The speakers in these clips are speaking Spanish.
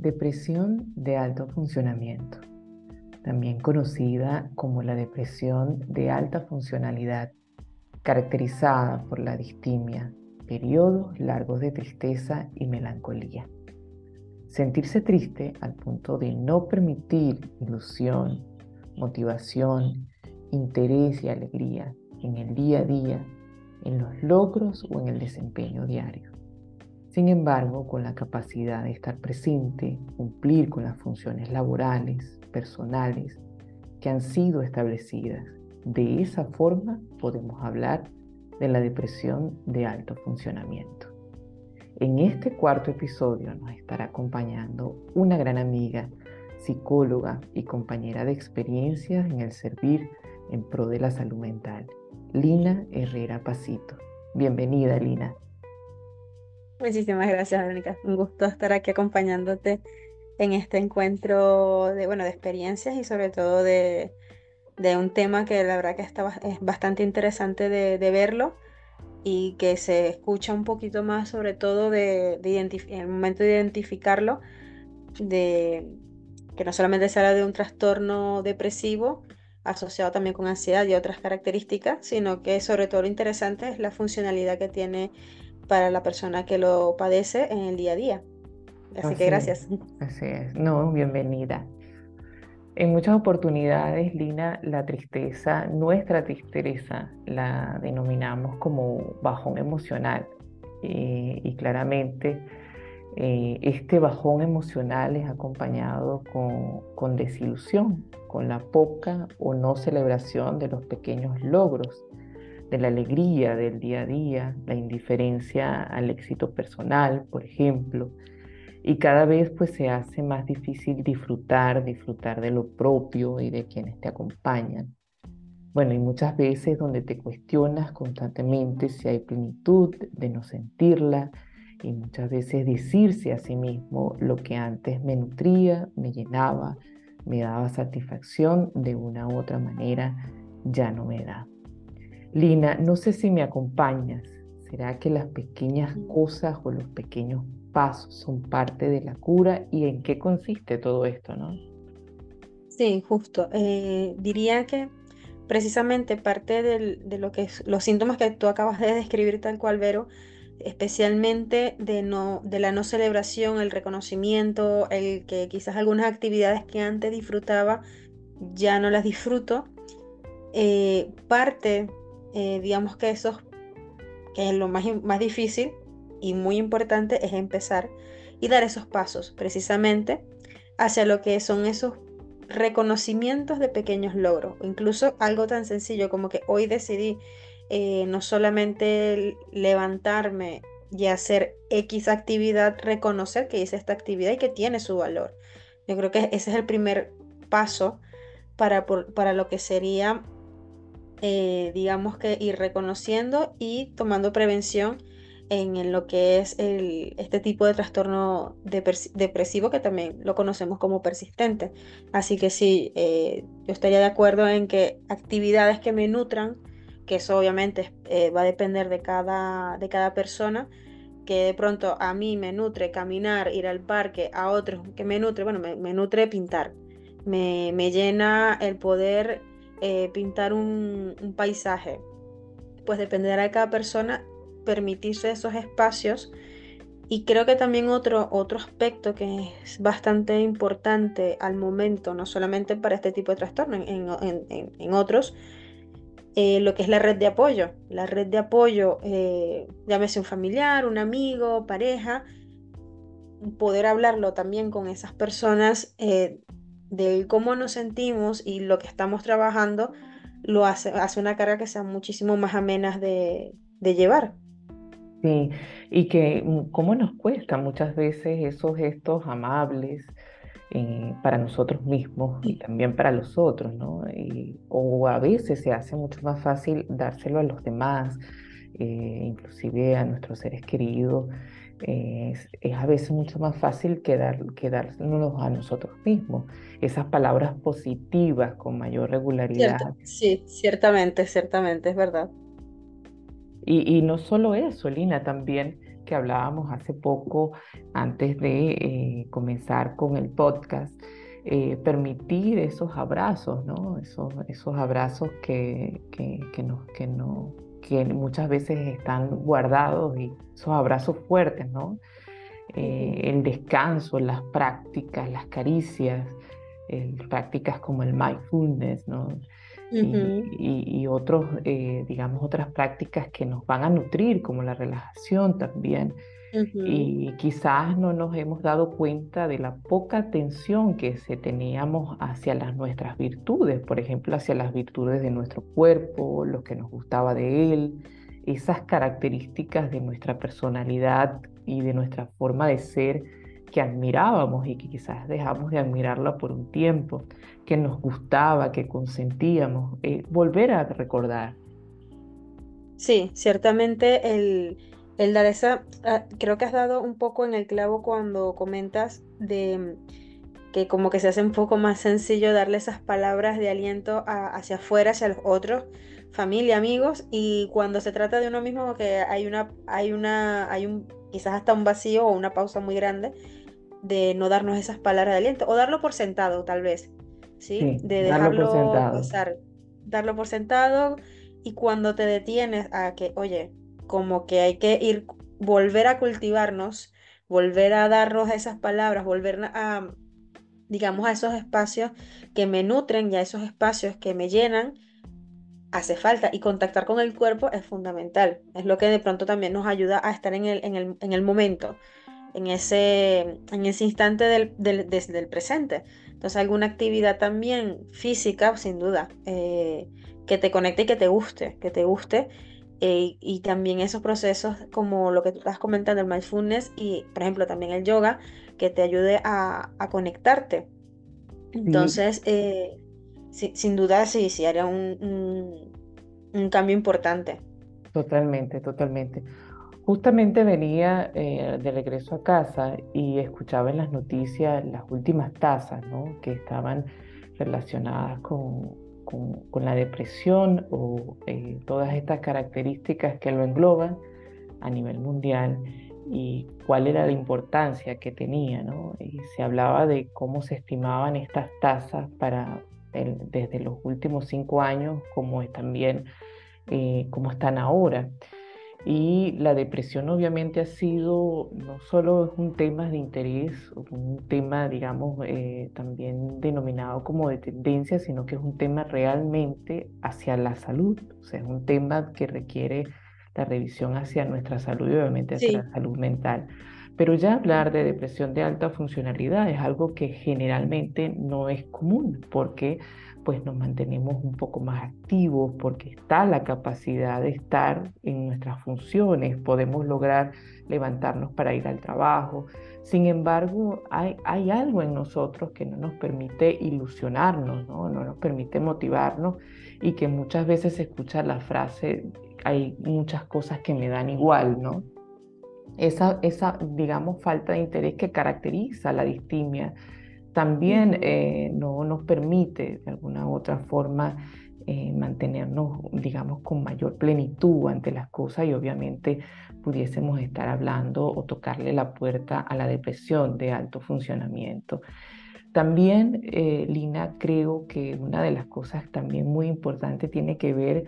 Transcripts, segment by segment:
Depresión de alto funcionamiento, también conocida como la depresión de alta funcionalidad, caracterizada por la distimia, periodos largos de tristeza y melancolía. Sentirse triste al punto de no permitir ilusión, motivación, interés y alegría en el día a día, en los logros o en el desempeño diario. Sin embargo, con la capacidad de estar presente, cumplir con las funciones laborales, personales, que han sido establecidas. De esa forma podemos hablar de la depresión de alto funcionamiento. En este cuarto episodio nos estará acompañando una gran amiga, psicóloga y compañera de experiencias en el servir en pro de la salud mental, Lina Herrera Pasito. Bienvenida, Lina. Muchísimas gracias, Verónica. Un gusto estar aquí acompañándote en este encuentro de, bueno, de experiencias y sobre todo de, un tema que la verdad que está, es bastante interesante de, verlo y que se escucha un poquito más sobre todo de, en el momento de identificarlo, de que no solamente se habla de un trastorno depresivo asociado también con ansiedad y otras características, sino que sobre todo lo interesante es la funcionalidad que tiene para la persona que lo padece en el día a día. Así, que gracias. así es. No, bienvenida. En muchas oportunidades, Lina, la tristeza, nuestra tristeza, la denominamos como bajón emocional. Eh, y claramente eh, este bajón emocional es acompañado con, con desilusión, con la poca o no celebración de los pequeños logros de la alegría del día a día, la indiferencia al éxito personal, por ejemplo, y cada vez pues se hace más difícil disfrutar, disfrutar de lo propio y de quienes te acompañan. Bueno, y muchas veces donde te cuestionas constantemente si hay plenitud de no sentirla y muchas veces decirse a sí mismo lo que antes me nutría, me llenaba, me daba satisfacción, de una u otra manera ya no me da. Lina, no sé si me acompañas. ¿Será que las pequeñas cosas o los pequeños pasos son parte de la cura y en qué consiste todo esto, no? Sí, justo. Eh, diría que precisamente parte de lo que es, los síntomas que tú acabas de describir tal cual, Vero, especialmente de, no, de la no celebración, el reconocimiento, el que quizás algunas actividades que antes disfrutaba ya no las disfruto, eh, parte eh, digamos que eso, que es lo más, más difícil y muy importante, es empezar y dar esos pasos precisamente hacia lo que son esos reconocimientos de pequeños logros, incluso algo tan sencillo como que hoy decidí eh, no solamente levantarme y hacer X actividad, reconocer que hice esta actividad y que tiene su valor. Yo creo que ese es el primer paso para, para lo que sería eh, digamos que ir reconociendo y tomando prevención en, lo que es este tipo de trastorno depresivo que también lo conocemos como persistente. Así que sí, eh, yo estaría de acuerdo en que actividades que me nutran, que eso obviamente eh, va a depender de cada, de cada persona, que de pronto a mí me nutre caminar, ir al parque, a otros que me nutre, bueno, me, nutre pintar, me, me, llena el poder eh, pintar un, paisaje. Pues dependerá de cada persona permitirse esos espacios. Y creo que también otro, otro aspecto que es bastante importante al momento, no solamente para este tipo de trastorno, en, otros, eh, lo que es la red de apoyo. La red de apoyo, eh, llámese un familiar, un amigo, pareja, poder hablarlo también con esas personas de cómo nos sentimos y lo que estamos trabajando, lo hace, hace una carga que sea muchísimo más amena de, de llevar. Sí, y que mm, cómo nos cuesta muchas veces esos gestos amables eh, para nosotros mismos y también para los otros, ¿no? o a veces se hace mucho más fácil dárselo a los demás, eh, inclusive a nuestros seres queridos, es, a veces mucho más fácil quedar, quedárnoslos a nosotros mismos. Esas palabras positivas con mayor regularidad. sí, ciertamente, ciertamente, es verdad. Y, y, no solo eso, Lina, también que hablábamos hace poco, antes de eh, comenzar con el podcast, eh, permitir esos abrazos, ¿no? Esos, esos abrazos que, que, que, no, que, no, que muchas veces están guardados y esos abrazos fuertes, ¿no? Eh, el descanso, las prácticas, las caricias, prácticas como el mindfulness, ¿no? y, otros, eh, digamos, otras prácticas que nos van a nutrir, como la relajación también. Y quizás no nos hemos dado cuenta de la poca atención que se teníamos hacia las nuestras virtudes, por ejemplo, hacia las virtudes de nuestro cuerpo, lo que nos gustaba de él, esas características de nuestra personalidad y de nuestra forma de ser que admirábamos y que quizás dejamos de admirarla por un tiempo, que nos gustaba, que consentíamos, eh, volver a recordar. Sí, ciertamente el, el dar esa, ah, creo que has dado un poco en el clavo cuando comentas de que como que se hace un poco más sencillo darle esas palabras de aliento hacia afuera, hacia los otros, familia, amigos, y cuando se trata de uno mismo que hay una, hay una, hay un, quizás hasta un vacío o una pausa muy grande de no darnos esas palabras de aliento o darlo por sentado tal vez, ¿sí? de dejarlo pasar, darlo por sentado y cuando te detienes a que, oye, como que hay que ir, volver a cultivarnos, volver a darnos esas palabras, volver a, digamos, a esos espacios que me nutren y a esos espacios que me llenan, hace falta. Y contactar con el cuerpo es fundamental. Es lo que de pronto también nos ayuda a estar en el, en el, en el momento en ese, en ese instante del, desde el presente. Entonces alguna actividad también física, sin duda, eh, que te conecte y que te guste, que te guste. Eh, y también esos procesos como lo que tú estás comentando, el mindfulness y, por ejemplo, también el yoga, que te ayude a, conectarte. Entonces, eh, sin duda, sí, sí, haría un, un cambio importante. Totalmente, totalmente. Justamente venía eh, de regreso a casa y escuchaba en las noticias las últimas tasas ¿no? que estaban relacionadas con, con, la depresión o eh, todas estas características que lo engloban a nivel mundial y cuál era la importancia que tenía. ¿no? Y se hablaba de cómo se estimaban estas tasas para desde los últimos cinco años, como también eh, cómo están ahora. Y la depresión obviamente ha sido, no solo un tema de interés, un tema, digamos, eh, también denominado como de tendencia, sino que es un tema realmente hacia la salud, o sea, es un tema que requiere la revisión hacia nuestra salud y obviamente hacia la salud mental. Pero ya hablar de depresión de alta funcionalidad es algo que generalmente no es común, porque pues nos mantenemos un poco más activos porque está la capacidad de estar en nuestras funciones, podemos lograr levantarnos para ir al trabajo. Sin embargo, hay, hay algo en nosotros que no nos permite ilusionarnos, ¿no? no nos permite motivarnos y que muchas veces se escucha la frase, hay muchas cosas que me dan igual, ¿no? Esa, esa, digamos, falta de interés que caracteriza la distimia también eh, no nos permite de alguna u otra forma eh, mantenernos, digamos, con mayor plenitud ante las cosas y obviamente pudiésemos estar hablando o tocarle la puerta a la depresión de alto funcionamiento. También, eh, Lina, creo que una de las cosas también muy importantes tiene que ver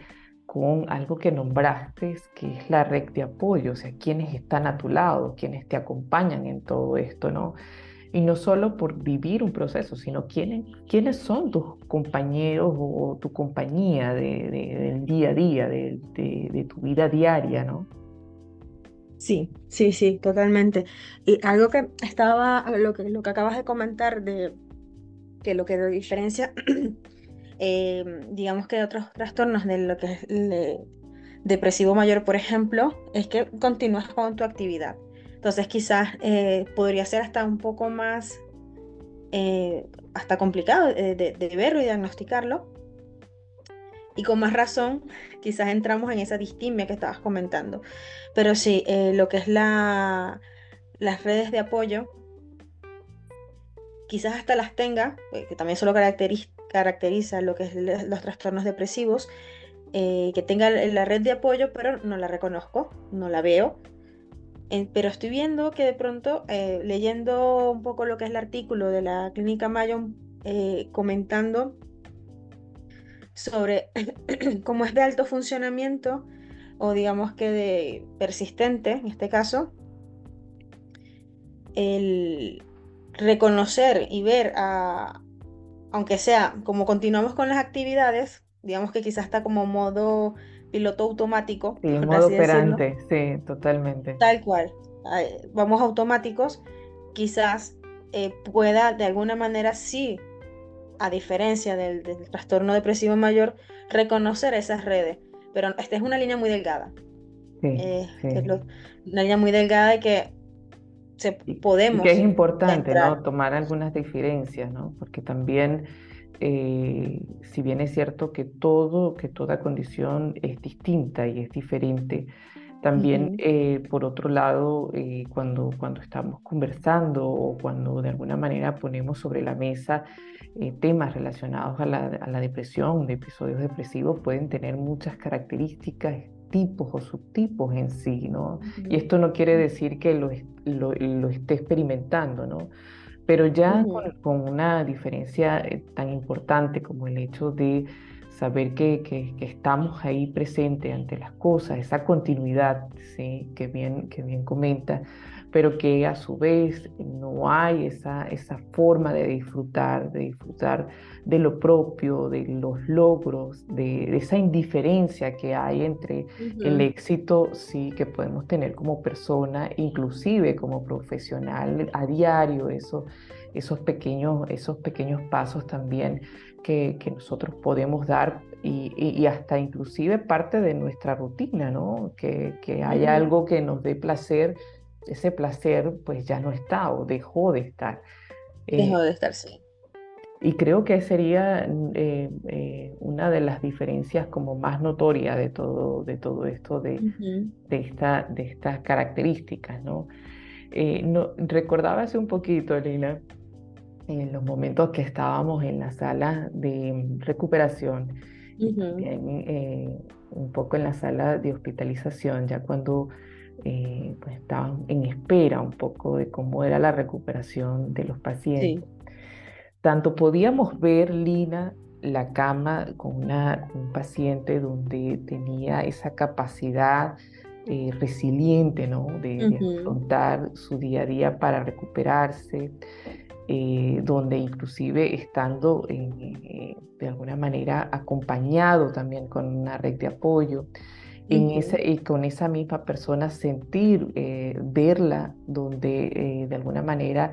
con algo que nombraste, que es la red de apoyo, o sea, quienes están a tu lado, quienes te acompañan en todo esto, ¿no? Y no solo por vivir un proceso, sino quiénes, quiénes son tus compañeros o tu compañía de, del día a día, de, de, tu vida diaria, ¿no? Sí, sí, sí, totalmente. Y algo que estaba, lo que, lo que acabas de comentar de que lo que diferencia, eh, digamos que de otros trastornos de lo que es depresivo mayor, por ejemplo, es que continúas con tu actividad. Entonces quizás eh, podría ser hasta un poco más, eh, hasta complicado de, verlo y diagnosticarlo. Y con más razón, quizás entramos en esa distimia que estabas comentando. Pero sí, eh, lo que es la, las redes de apoyo, quizás hasta las tenga, que también solo caracteriza lo que es los trastornos depresivos, que tenga la red de apoyo, pero no la reconozco, no la veo, pero estoy viendo que de pronto, eh, leyendo un poco lo que es el artículo de la clínica Mayon, eh, comentando sobre cómo es de alto funcionamiento o digamos que de persistente, en este caso, el reconocer y ver a, aunque sea como continuamos con las actividades, digamos que quizás está como modo piloto automático. Sí, modo operante, sí, totalmente. Tal cual. Vamos automáticos, quizás eh, pueda de alguna manera sí, a diferencia del, trastorno depresivo mayor, reconocer esas redes. Pero esta es una línea muy delgada. Sí, eh, una línea muy delgada de que se, podemos. que es importante, ¿no? Tomar algunas diferencias, ¿no? Porque también eh, si bien es cierto que todo, que toda condición es distinta y es diferente, también, eh, por otro lado, eh, cuando, cuando estamos conversando o cuando de alguna manera ponemos sobre la mesa temas relacionados a la, a la, depresión, de episodios depresivos, pueden tener muchas características, tipos o subtipos en sí, ¿no? Y esto no quiere decir que lo, lo, lo esté experimentando, ¿no? Pero ya con, una diferencia eh, tan importante como el hecho de saber que, que, estamos ahí presentes ante las cosas, esa continuidad ¿sí? que, bien, que bien comenta, pero que a su vez no hay esa, esa forma de disfrutar, de disfrutar de lo propio, de los logros, de, esa indiferencia que hay entre el éxito sí que podemos tener como persona, inclusive como profesional a diario, eso, esos, pequeños, esos pequeños pasos también que, que nosotros podemos dar y, y, hasta inclusive parte de nuestra rutina, ¿no? Que, que haya algo que nos dé placer ese placer pues ya no está o dejó de estar. Dejó de estar, sí. Y creo que sería eh, eh, una de las diferencias como más notorias de todo, de todo esto, de, de, esta, de estas características, ¿no? Eh, no recordaba hace un poquito, Lina, en los momentos que estábamos en la sala de recuperación, y también un poco en la sala de hospitalización, ya cuando eh, pues estaban en espera un poco de cómo era la recuperación de los pacientes. Tanto podíamos ver, Lina, la cama con una, un paciente donde tenía esa capacidad eh, resiliente, ¿no? De, afrontar su día a día para recuperarse, eh, donde inclusive estando de alguna manera acompañado también con una red de apoyo y con esa misma persona sentir, eh, verla, donde eh, de alguna manera,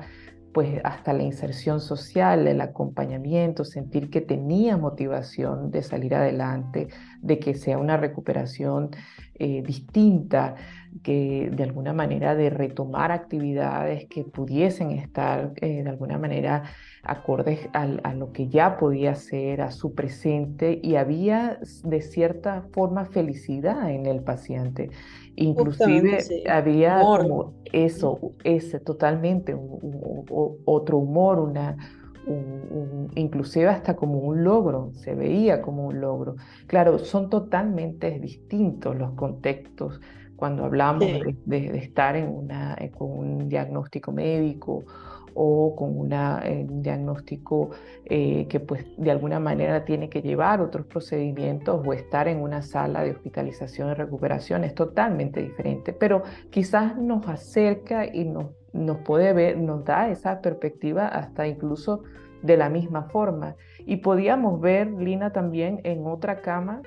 pues hasta la inserción social, el acompañamiento, sentir que tenía motivación de salir adelante, de que sea una recuperación eh, distinta, que de alguna manera de retomar actividades que pudiesen estar de alguna manera acordes a, lo que ya podía ser, a su presente, y había de cierta forma felicidad en el paciente. Inclusive había como eso, ese totalmente, otro humor, una, inclusive hasta como un logro, se veía como un logro. Claro, son totalmente distintos los contextos cuando hablamos de, estar en una, con un diagnóstico médico o con eh, un diagnóstico eh, que pues de alguna manera tiene que llevar otros procedimientos o estar en una sala de hospitalización y recuperación es totalmente diferente, pero quizás nos acerca y nos, nos puede ver, nos da esa perspectiva hasta incluso de la misma forma. Y podíamos ver, Lina, también en otra cama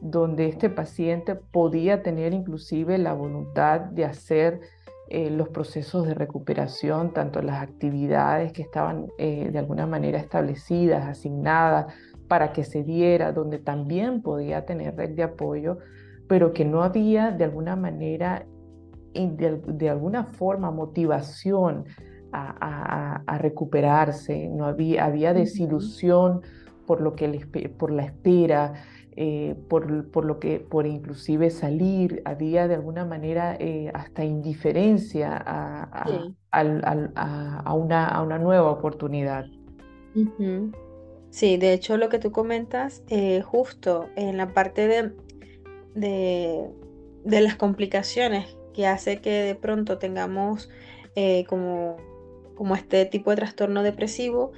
donde este paciente podía tener inclusive la voluntad de hacer eh, los procesos de recuperación, tanto las actividades que estaban eh, de alguna manera establecidas, asignadas para que se diera, donde también podía tener red de apoyo, pero que no había de alguna manera, de, alguna forma, motivación a, recuperarse, no había, había desilusión por, lo que por la espera, eh, por, por, lo que, por inclusive salir, había de alguna manera eh, hasta indiferencia a, a, una, a, una, nueva oportunidad. Sí, de hecho lo que tú comentas, eh, justo en la parte de, de, de, las complicaciones que hace que de pronto tengamos como, como este tipo de trastorno depresivo,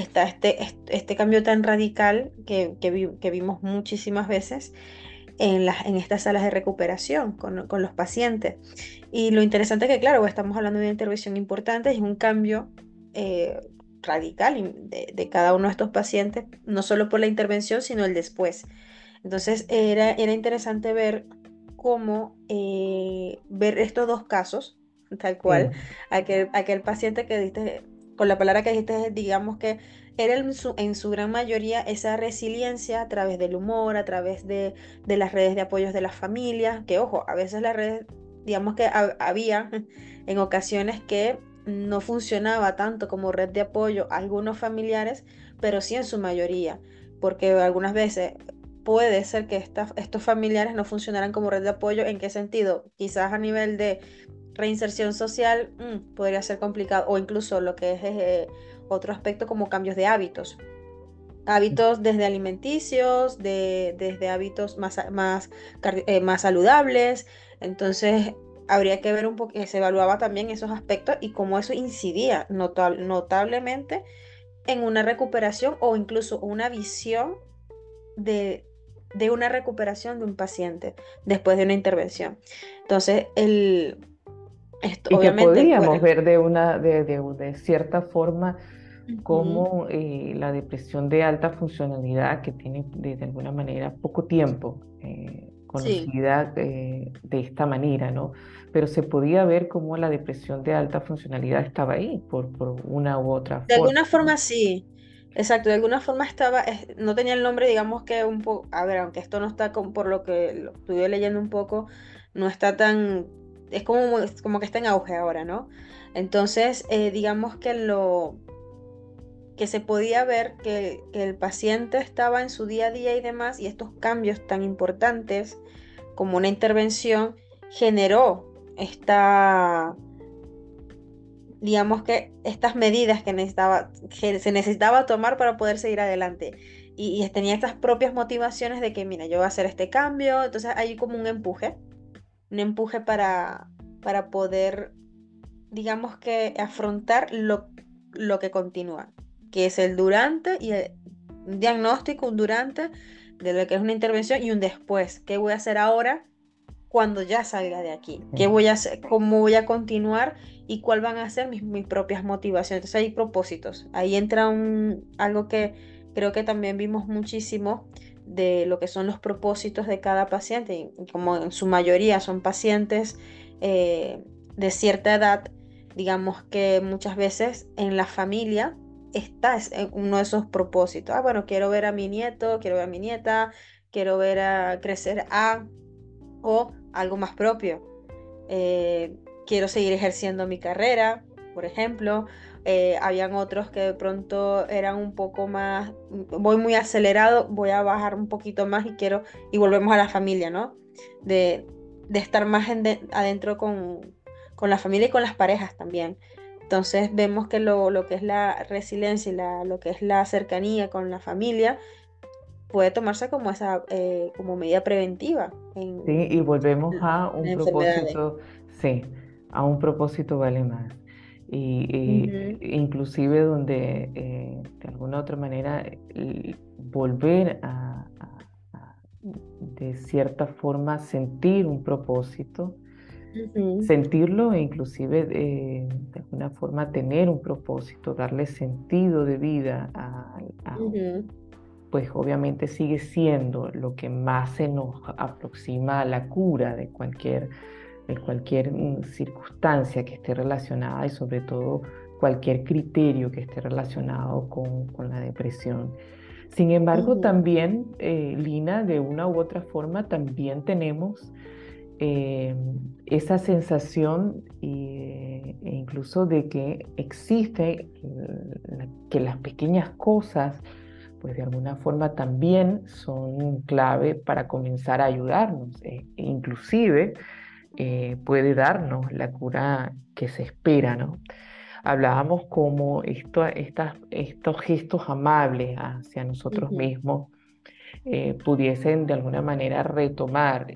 está este, este cambio tan radical que, que, vimos muchísimas veces en, las, en estas salas de recuperación con, con, los pacientes. Y lo interesante es que, claro, estamos hablando de una intervención importante, es un cambio eh, radical de, de, cada uno de estos pacientes, no solo por la intervención, sino el después. Entonces, era, era interesante ver cómo eh, ver estos dos casos, tal cual, aquel, aquel paciente que diste con la palabra que dijiste, digamos que era en su, en su, gran mayoría esa resiliencia a través del humor, a través de, de las redes de apoyos de las familias, que ojo, a veces las redes, digamos que había en ocasiones que no funcionaba tanto como red de apoyo a algunos familiares, pero sí en su mayoría, porque algunas veces puede ser que estos familiares no funcionaran como red de apoyo. ¿En qué sentido? Quizás a nivel de reinserción social mm, podría ser complicado o incluso lo que es eh, otro aspecto como cambios de hábitos. Hábitos desde alimenticios, de, desde hábitos más, más, eh, más saludables. Entonces, habría que ver un poco, se evaluaba también esos aspectos y cómo eso incidía notablemente en una recuperación o incluso una visión de, de una recuperación de un paciente después de una intervención. Entonces, el, y que podríamos ver de, una, de, de, cierta forma como eh, la depresión de alta funcionalidad, que tiene de, alguna manera poco tiempo, eh, conocida eh, de esta manera, ¿no? Pero se podía ver cómo la depresión de alta funcionalidad estaba ahí, por, por una u otra forma. De alguna forma sí, exacto, de alguna forma estaba, no tenía el nombre, digamos que un poco, a ver, aunque esto no está con, por lo que lo estuve leyendo un poco, no está tan es como, como que está en auge ahora, ¿no? Entonces, eh, digamos que lo que se podía ver que, el paciente estaba en su día a día y demás, y estos cambios tan importantes como una intervención generó esta, digamos que estas medidas que, necesitaba, se necesitaba tomar para poder seguir adelante. Y, y, tenía estas propias motivaciones de que, mira, yo voy a hacer este cambio, entonces hay como un empuje un empuje para, para poder, digamos que, afrontar lo, lo que continúa, que es el durante y el un diagnóstico, un durante de lo que es una intervención y un después. ¿Qué voy a hacer ahora cuando ya salga de aquí? ¿Qué voy a hacer? ¿Cómo voy a continuar? ¿Y cuáles van a ser mis, mis propias motivaciones? Entonces hay propósitos. Ahí entra un, algo que creo que también vimos muchísimo de lo que son los propósitos de cada paciente, y como en su mayoría son pacientes eh, de cierta edad, digamos que muchas veces en la familia está uno de esos propósitos. Ah, bueno, quiero ver a mi nieto, quiero ver a mi nieta, quiero ver a crecer a, o algo más propio. Eh, quiero seguir ejerciendo mi carrera, por ejemplo, eh, habían otros que de pronto eran un poco más, voy muy acelerado, voy a bajar un poquito más y quiero, y volvemos a la familia, ¿no? De, de estar más adentro con, con, la familia y con las parejas también. Entonces vemos que lo, lo que es la resiliencia y la, lo que es la cercanía con la familia puede tomarse como esa eh, como medida preventiva. sí, y volvemos a un propósito, sí, a un propósito vale más y, inclusive donde eh, de alguna otra manera volver a, de cierta forma sentir un propósito, sentirlo e inclusive eh, de alguna forma tener un propósito, darle sentido de vida a, pues obviamente sigue siendo lo que más se nos aproxima a la cura de cualquier cualquier mm, circunstancia que esté relacionada y sobre todo cualquier criterio que esté relacionado con, la depresión. Sin embargo, también, eh, Lina, de una u otra forma, también tenemos eh, esa sensación e incluso de que existe, que las pequeñas cosas, pues de alguna forma también son clave para comenzar a ayudarnos. E inclusive, eh, puede darnos la cura que se espera, ¿no? Hablábamos como esto, estas, estos gestos amables hacia nosotros mismos eh, pudiesen de alguna manera retomar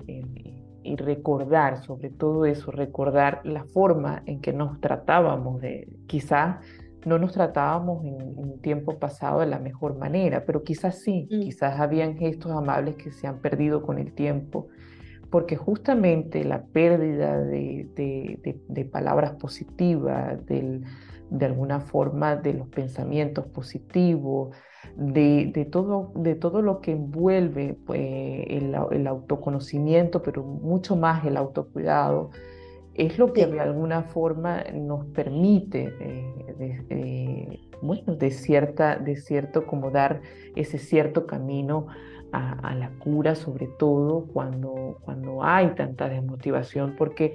y recordar sobre todo eso, recordar la forma en que nos tratábamos de, quizás no nos tratábamos en, un tiempo pasado de la mejor manera, pero quizás sí, mm. quizás habían gestos amables que se han perdido con el tiempo, porque justamente la pérdida de, de, palabras positivas, del, de alguna forma de los pensamientos positivos, de, todo, de todo lo que envuelve pues, el, autoconocimiento, pero mucho más el autocuidado, es lo que de alguna forma nos permite, eh, bueno, de, cierta, de cierto, como dar ese cierto camino a, la cura, sobre todo cuando, cuando hay tanta desmotivación, porque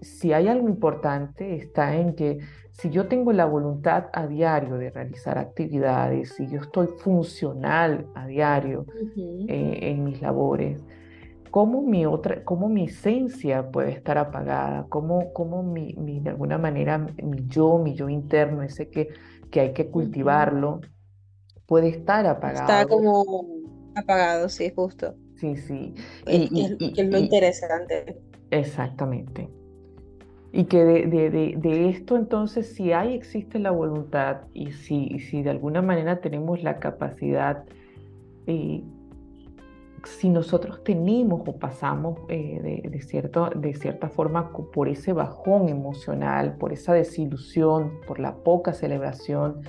si hay algo importante está en que si yo tengo la voluntad a diario de realizar actividades, si yo estoy funcional a diario eh, en mis labores, ¿cómo mi, otra, cómo mi esencia puede estar apagada? ¿Cómo, cómo mi, de alguna manera mi yo, mi yo interno, ese que, que hay que cultivarlo, puede estar apagado? Está como apagado, sí, justo. Sí, sí. Y, y, es lo interesante. Exactamente. Y que de, esto entonces, si hay, existe la voluntad y si, si de alguna manera tenemos la capacidad, eh, si nosotros tenemos o pasamos eh, de, cierto, de cierta forma por ese bajón emocional, por esa desilusión, por la poca celebración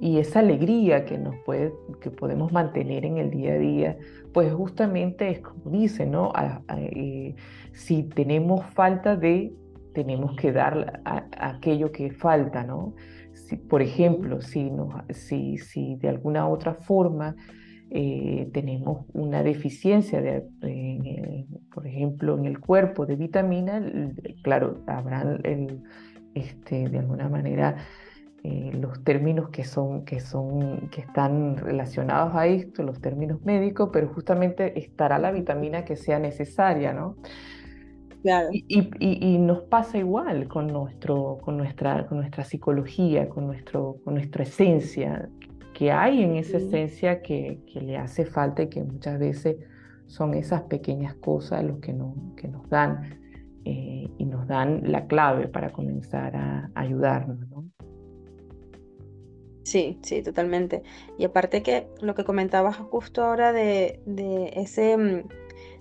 y esa alegría que, nos puede, que podemos mantener en el día a día, pues justamente es como dice, ¿no? Eh, si tenemos falta de tenemos que dar aquello que falta, ¿no? Si, por ejemplo, si, si, si de alguna otra forma eh, tenemos una deficiencia, de, por ejemplo, en el cuerpo de vitamina, claro, habrán este, de alguna manera eh, los términos que son, que son, que están relacionados a esto, los términos médicos, pero justamente estará la vitamina que sea necesaria, ¿no? Y, nos pasa igual con, nuestro, con, nuestra, con nuestra psicología, con, nuestro, con nuestra esencia, que hay en esa esencia que, que, le hace falta y que muchas veces son esas pequeñas cosas los que, no, que nos dan eh, y nos dan la clave para comenzar a, ayudarnos. ¿no? Sí, sí, totalmente. Y aparte que lo que comentabas justo ahora de, de ese mm,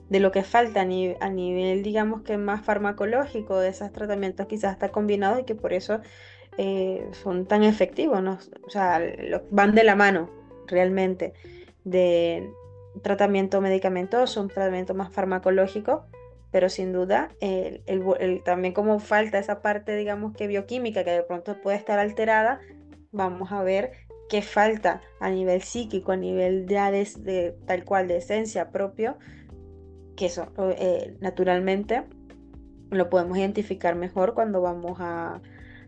de lo que falta a, nivel, digamos que más farmacológico, de esos tratamientos quizás está combinado y que por eso eh, son tan efectivos, ¿no? o sea, van de la mano realmente de tratamiento medicamentoso, un tratamiento más farmacológico, pero sin duda el, también como falta esa parte, digamos que bioquímica, que de pronto puede estar alterada, vamos a ver qué falta a nivel psíquico, a nivel de, de tal cual de esencia propio, que eso eh, naturalmente lo podemos identificar mejor cuando vamos a,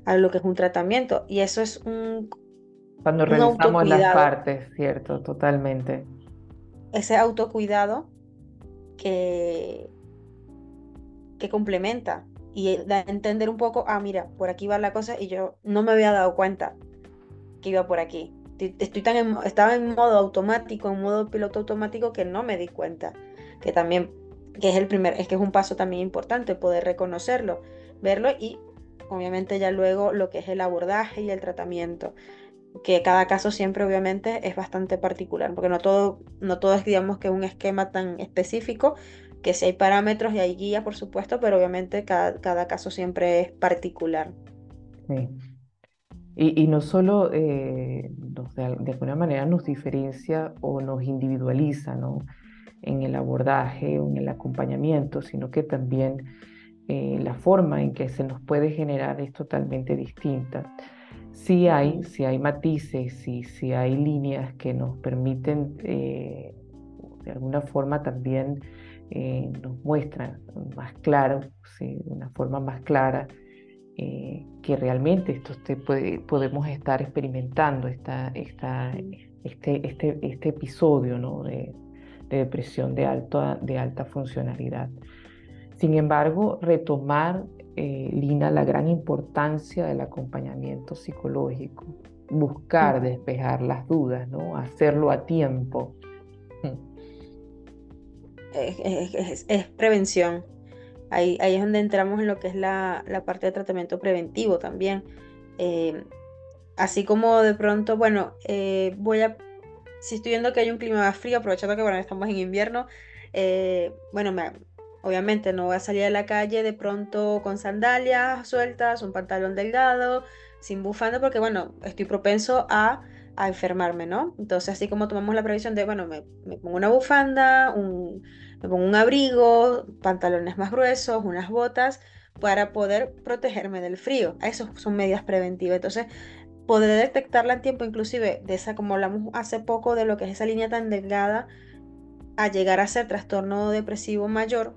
lo que es un tratamiento. Y eso es un... Cuando revisamos las partes, cierto, totalmente. Ese autocuidado que, que complementa y da a entender un poco, ah, mira, por aquí va la cosa y yo no me había dado cuenta que iba por aquí. Estoy tan estaba en modo automático, en modo piloto automático que no me di cuenta que también, que es el primer, es que es un paso también importante, poder reconocerlo, verlo y obviamente ya luego lo que es el abordaje y el tratamiento que cada caso siempre obviamente es bastante particular, porque no todo, no todo es digamos que un esquema tan específico, que si hay parámetros y hay guías por supuesto, pero obviamente cada, cada caso siempre es particular. Sí. Y, y no solo eh, de, de, alguna manera nos diferencia o nos individualiza, ¿no? en el abordaje o en el acompañamiento, sino que también eh, la forma en que se nos puede generar es totalmente distinta. Si hay, si hay matices, si, si hay líneas que nos permiten eh, de alguna forma también eh, nos muestran más claro, de una forma más clara, que realmente esto puede, podemos estar experimentando esta, esta, este, este, este episodio ¿no? de, de depresión de, alto, de alta funcionalidad. Sin embargo, retomar, eh, Lina, la gran importancia del acompañamiento psicológico, buscar despejar las dudas, ¿no? hacerlo a tiempo. Es, es, prevención. Ahí, ahí es donde entramos en lo que es la, parte de tratamiento preventivo también. Eh, así como de pronto, bueno, eh, voy a, si estoy viendo que hay un clima más frío, aprovechando que bueno, estamos en invierno, eh, bueno, me, obviamente no voy a salir a la calle de pronto con sandalias sueltas, un pantalón delgado, sin bufanda, porque bueno, estoy propenso a, a enfermarme, ¿no? Entonces, así como tomamos la previsión de, bueno, me, me pongo una bufanda, un, me pongo un abrigo, pantalones más gruesos, unas botas, para poder protegerme del frío. Eso son medidas preventivas. Entonces, poder detectarla en tiempo, inclusive de esa, como hablamos hace poco, de lo que es esa línea tan delgada, a llegar a ser trastorno depresivo mayor,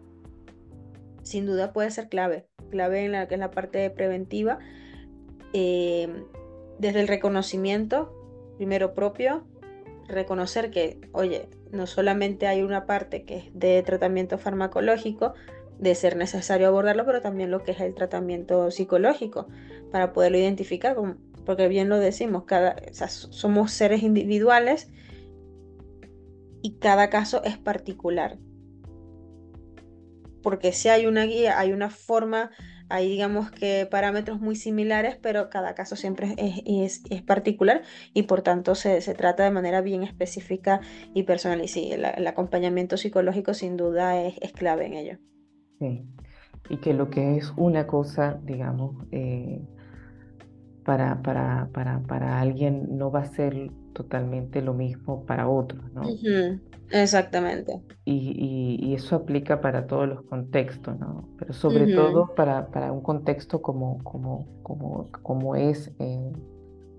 sin duda puede ser clave, clave en la que es la parte preventiva, eh, desde el reconocimiento, primero propio, reconocer que, oye, no solamente hay una parte que es de tratamiento farmacológico, de ser necesario abordarlo, pero también lo que es el tratamiento psicológico, para poderlo identificar, porque bien lo decimos, cada, somos seres individuales y cada caso es particular. Porque si hay una guía, hay una forma hay, digamos que parámetros muy similares, pero cada caso siempre es, es, particular y por tanto se, se, trata de manera bien específica y personal. Y sí, el, acompañamiento psicológico sin duda es, clave en ello. Sí, y que lo que es una cosa, digamos, eh, para, para, para, para, alguien no va a ser totalmente lo mismo para otro, ¿no? Exactamente. Y, y, eso aplica para todos los contextos, ¿no? Pero sobre todo para, para, un contexto como, como, como, como es, eh,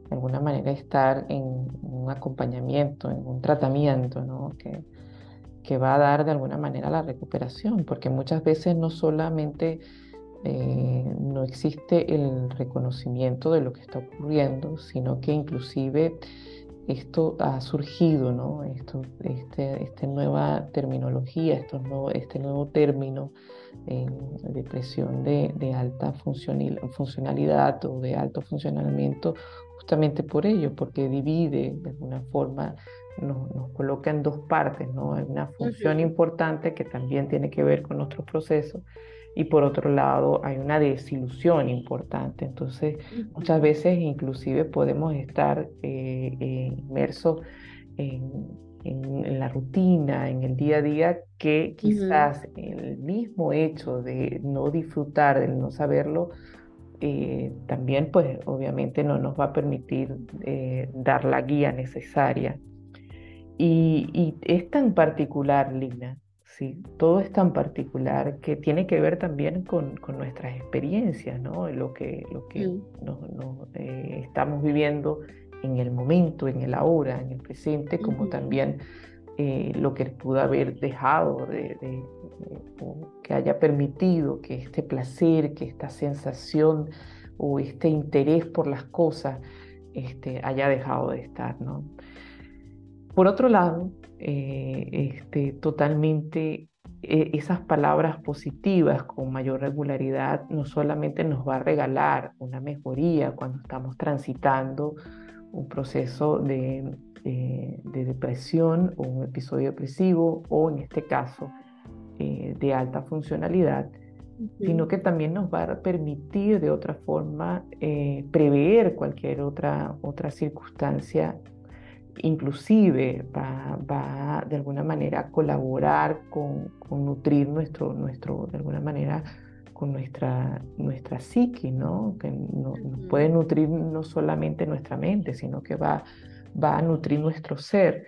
de alguna manera, estar en un acompañamiento, en un tratamiento, ¿no? Que, que va a dar de alguna manera la recuperación, porque muchas veces no solamente eh, no existe el reconocimiento de lo que está ocurriendo, sino que inclusive esto ha surgido, ¿no? Esto, este, esta nueva terminología, esto nuevo, este nuevo término eh, de depresión de, de alta funcionalidad o de alto funcionamiento, justamente por ello, porque divide de alguna forma, nos, nos coloca en dos partes, ¿no? Hay una función importante que también tiene que ver con nuestro proceso y por otro lado hay una desilusión importante. Entonces, muchas veces inclusive podemos estar eh, eh, inmersos en, la rutina, en el día a día, que quizás el mismo hecho de no disfrutar, de no saberlo, eh, también pues obviamente no nos va a permitir dar la guía necesaria. Y, y es tan particular, Lina, Sí, todo es tan particular que tiene que ver también con, nuestras experiencias, ¿no? Lo que, lo que mm. eh, estamos viviendo en el momento, en el ahora, en el presente, como también eh, lo que pudo haber dejado de, que haya permitido que este placer, que esta sensación o este interés por las cosas este, haya dejado de estar, ¿no? Por otro lado, eh, este, totalmente eh, esas palabras positivas con mayor regularidad no solamente nos va a regalar una mejoría cuando estamos transitando un proceso de, depresión o un episodio depresivo o en este caso eh, de alta funcionalidad, sino que también nos va a permitir de otra forma prever cualquier otra, otra circunstancia inclusive va, de alguna manera a colaborar con, nutrir nuestro, nuestro, de alguna manera, con nuestra, nuestra psique, ¿no? Que nos puede nutrir no solamente nuestra mente, sino que va, va a nutrir nuestro ser.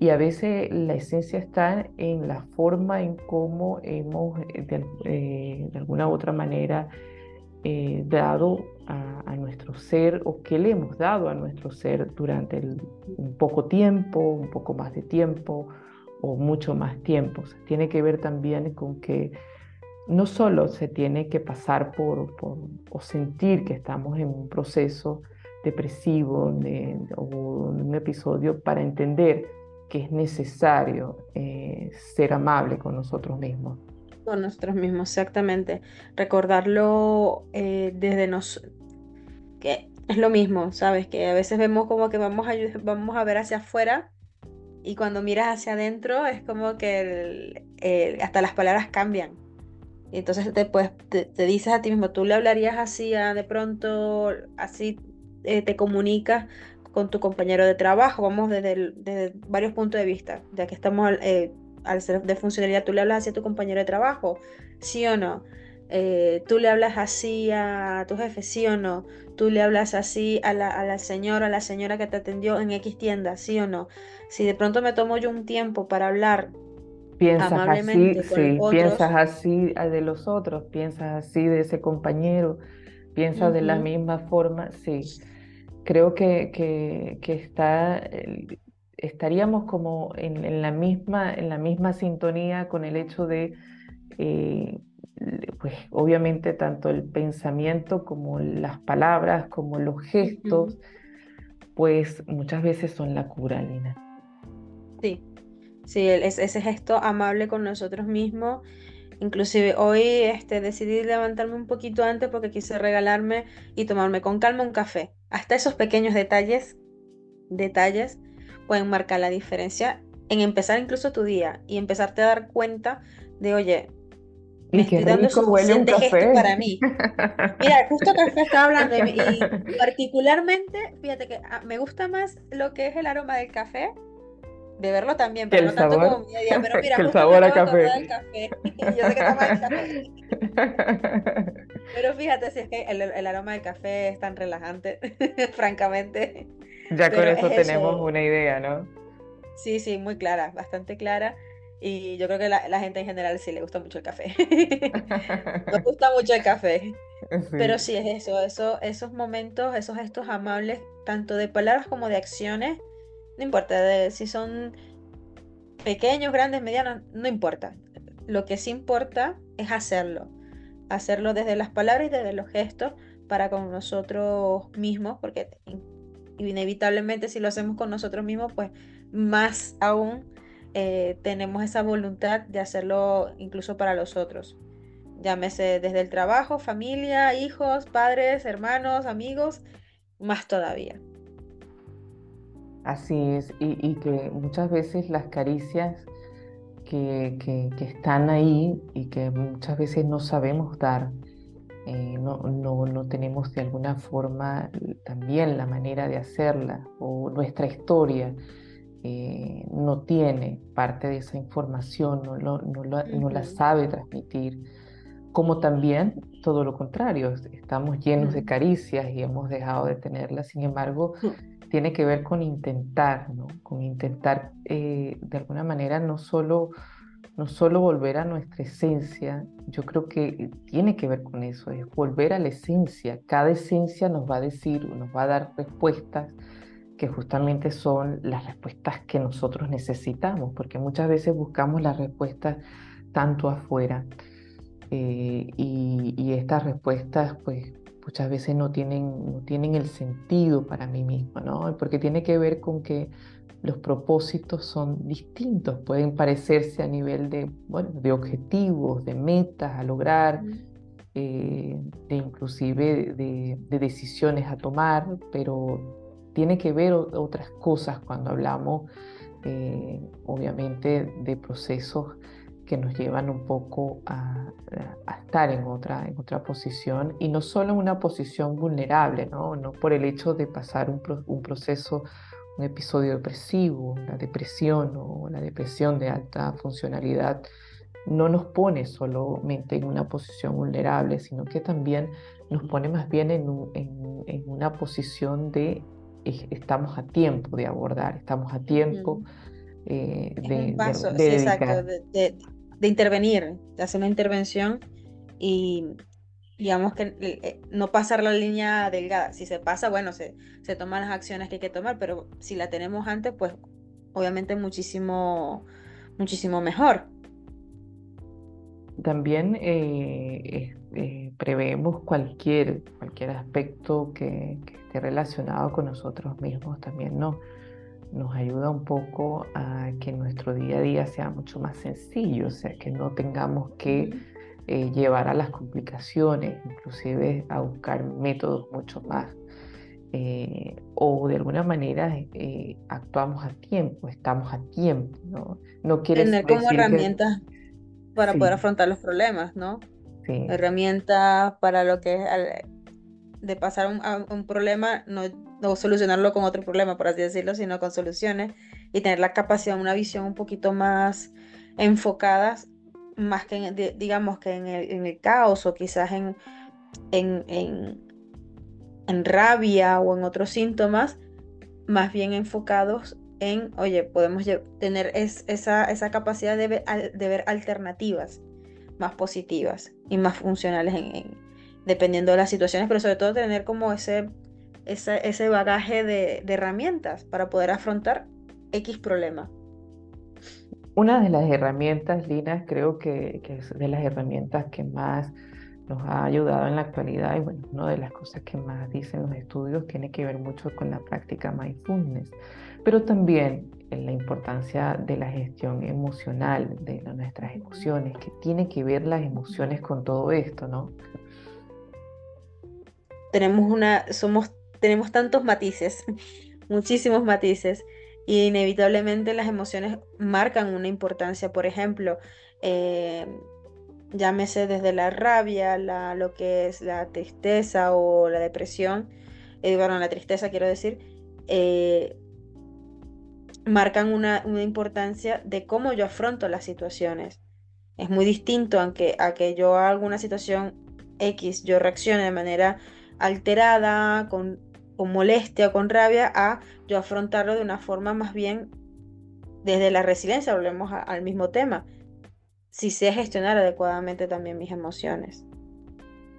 Y a veces la esencia está en la forma en cómo hemos, eh, de, eh, de alguna u otra manera, eh, dado a, nuestro ser o que le hemos dado a nuestro ser durante un poco tiempo, un poco más de tiempo o mucho más tiempo. tiene que ver también con que no solo se tiene que pasar por, o sentir que estamos en un proceso depresivo o un episodio para entender que es necesario eh, ser amable con nosotros mismos. Con nosotros mismos, exactamente. Recordarlo eh, desde nos que es lo mismo, ¿sabes? Que a veces vemos como que vamos a, vamos a ver hacia afuera y cuando miras hacia adentro es como que hasta las palabras cambian. Y entonces te, pues, te, dices a ti mismo, tú le hablarías así, a, de pronto, así eh, te comunicas con tu compañero de trabajo, vamos desde, desde varios puntos de vista, ya que estamos eh, al ser de funcionalidad, tú le hablas así a tu compañero de trabajo, sí o no. Eh, tú le hablas así a tu jefe, sí o no. Tú le hablas así a la, a la señora, a la señora que te atendió en X tienda, sí o no. Si de pronto me tomo yo un tiempo para hablar piensas así, sí, piensas así de los otros, piensas así de ese compañero, piensas de la misma forma, sí. Creo que, que, está, estaríamos como en, la misma, en la misma sintonía con el hecho de, eh, pues obviamente tanto el pensamiento como las palabras, como los gestos, pues muchas veces son la cura, Lina. Sí, Sí, ese gesto amable con nosotros mismos. Inclusive hoy este, decidí levantarme un poquito antes porque quise regalarme y tomarme con calma un café. Hasta esos pequeños detalles, detalles pueden marcar la diferencia en empezar incluso tu día y empezarte a dar cuenta de, oye, me estoy dando suficiente gesto para mí. Mira, justo café estaba hablando y particularmente, fíjate que ah, me gusta más lo que es el aroma del café beberlo también, pero no tanto como mi día. Pero mira, el sabor a café. café. Yo sé que el café. Pero fíjate, si es que el, el, aroma del café es tan relajante, francamente. Ya con eso tenemos una idea, ¿no? Sí, sí, muy clara, bastante clara. Y yo creo que la, la gente en general sí le gusta mucho el café. Nos gusta mucho el café. Pero sí es eso, eso, esos momentos, esos gestos amables, tanto de palabras como de acciones, no importa de, si son pequeños, grandes, medianos, no importa. Lo que sí importa es hacerlo. Hacerlo desde las palabras y desde los gestos para con nosotros mismos, porque inevitablemente si lo hacemos con nosotros mismos, pues más aún eh, tenemos esa voluntad de hacerlo incluso para los otros. Llámese desde el trabajo, familia, hijos, padres, hermanos, amigos, más todavía. Así es, y, que muchas veces las caricias que, están ahí y que muchas veces no sabemos dar, eh, no, no, tenemos de alguna forma también la manera de hacerla o nuestra historia eh, no tiene parte de esa información, no, no la sabe transmitir, como también todo lo contrario, estamos llenos de caricias y hemos dejado de tenerlas, sin embargo, tiene que ver con intentar, ¿no? Con intentar eh, de alguna manera no solo, no solo volver a nuestra esencia, yo creo que tiene que ver con eso, es volver a la esencia. Cada esencia nos va a decir, nos va a dar respuestas que justamente son las respuestas que nosotros necesitamos, porque muchas veces buscamos las respuestas tanto afuera eh, y, y estas respuestas pues muchas veces no tienen, no tienen el sentido para mí mismo, ¿no? Porque tiene que ver con que los propósitos son distintos, pueden parecerse a nivel de, bueno, de objetivos, de metas a lograr, eh, de inclusive de, decisiones a tomar, pero tiene que ver otras cosas cuando hablamos, eh, obviamente, de procesos que nos llevan un poco a, estar en otra, en otra posición y no solo en una posición vulnerable, no, no por el hecho de pasar un, un proceso, un episodio depresivo, la depresión o la depresión de alta funcionalidad no nos pone solamente en una posición vulnerable, sino que también nos pone más bien en, en, en una posición de estamos a tiempo de abordar, estamos a tiempo eh, de, paso, sí, exacto, de, de intervenir, de hacer una intervención y digamos que eh, no pasar la línea delgada. Si se pasa, bueno, se, se toman las acciones que hay que tomar, pero si la tenemos antes, pues obviamente muchísimo, muchísimo mejor. También eh, eh, preveemos cualquier, cualquier aspecto que, que, esté relacionado con nosotros mismos, también no nos ayuda un poco a que nuestro día a día sea mucho más sencillo, o sea, que no tengamos que eh, llevar a las complicaciones, inclusive a buscar métodos mucho más, eh, o de alguna manera eh, actuamos a tiempo, estamos a tiempo, ¿no? no quiere Tener como herramientas para poder afrontar los problemas, ¿no? herramientas para lo que es de pasar un, a un problema, no, no, solucionarlo con otro problema, por así decirlo, sino con soluciones y tener la capacidad, una visión un poquito más enfocada, más que en, digamos que en el, en el, caos o quizás en, en, en, rabia o en otros síntomas, más bien enfocados en, oye, podemos tener esa, esa, capacidad de ver, de ver, alternativas más positivas y más funcionales en, dependiendo de las situaciones, pero sobre todo tener como ese, ese, ese bagaje de, de, herramientas para poder afrontar X problema. Una de las herramientas, Lina, creo que, que es de las herramientas que más nos ha ayudado en la actualidad y bueno, una de las cosas que más dicen los estudios tiene que ver mucho con la práctica mindfulness, pero también en la importancia de la gestión emocional de nuestras emociones, que tiene que ver las emociones con todo esto, ¿no? Tenemos una, somos, tenemos tantos matices, muchísimos matices, y inevitablemente las emociones marcan una importancia. Por ejemplo, eh, llámese desde la rabia, la, lo que es la tristeza o la depresión, eh, bueno, la tristeza quiero decir, eh, marcan una, una, importancia de cómo yo afronto las situaciones. Es muy distinto aunque, a que yo haga una situación X, yo reaccione de manera alterada, con, con molestia, con rabia, a yo afrontarlo de una forma más bien desde la resiliencia, volvemos al mismo tema si sé gestionar adecuadamente también mis emociones.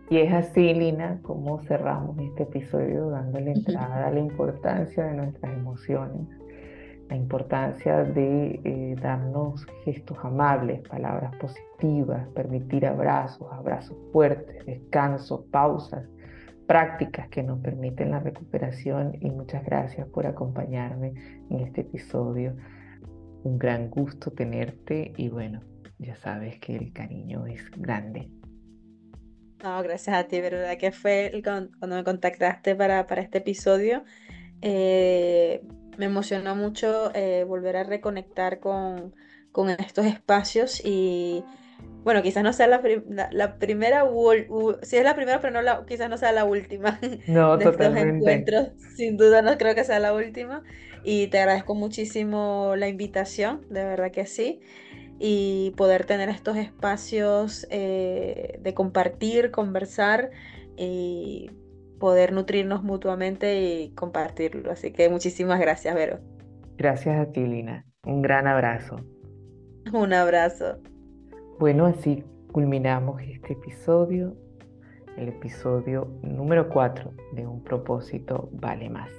Y es así, Lina, como cerramos este episodio dándole entrada a la importancia de nuestras emociones, la importancia de eh, darnos gestos amables, palabras positivas, permitir abrazos, abrazos fuertes, descansos, pausas, prácticas que nos permiten la recuperación y muchas gracias por acompañarme en este episodio. Un gran gusto tenerte y bueno, ya sabes que el cariño es grande. No, gracias a ti, verdad que fue cuando me contactaste para, para este episodio. Eh, me emocionó mucho eh, volver a reconectar con, con, estos espacios y bueno, quizás no sea la, la, primera, si es la primera, pero no la, quizás no sea la última. No, de totalmente. Estos encuentros, sin duda no creo que sea la última. Y te agradezco muchísimo la invitación, de verdad que sí y poder tener estos espacios eh, de compartir, conversar y poder nutrirnos mutuamente y compartirlo. Así que muchísimas gracias, Vero. Gracias a ti, Lina. Un gran abrazo. Un abrazo. Bueno, así culminamos este episodio, el episodio número 4 de Un propósito vale más.